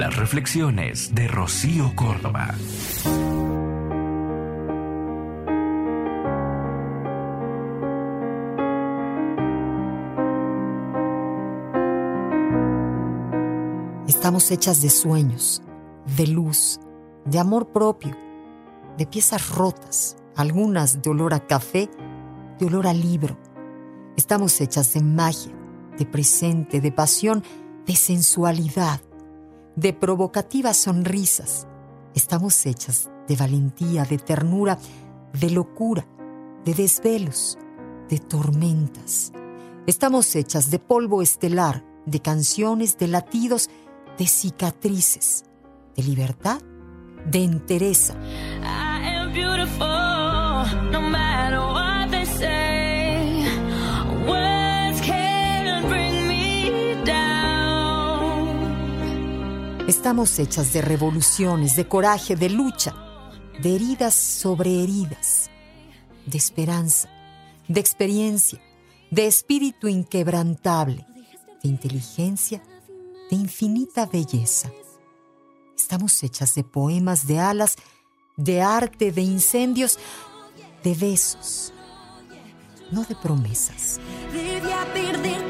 Las reflexiones de Rocío Córdoba. Estamos hechas de sueños, de luz, de amor propio, de piezas rotas, algunas de olor a café, de olor a libro. Estamos hechas de magia, de presente, de pasión, de sensualidad, de provocativas sonrisas. Estamos hechas de valentía, de ternura, de locura, de desvelos, de tormentas. Estamos hechas de polvo estelar, de canciones, de latidos, de cicatrices, de libertad, de entereza. Estamos hechas de revoluciones, de coraje, de lucha, de heridas sobre heridas, de esperanza, de experiencia, de espíritu inquebrantable, de inteligencia de infinita belleza. Estamos hechas de poemas, de alas, de arte, de incendios, de besos, no de promesas. para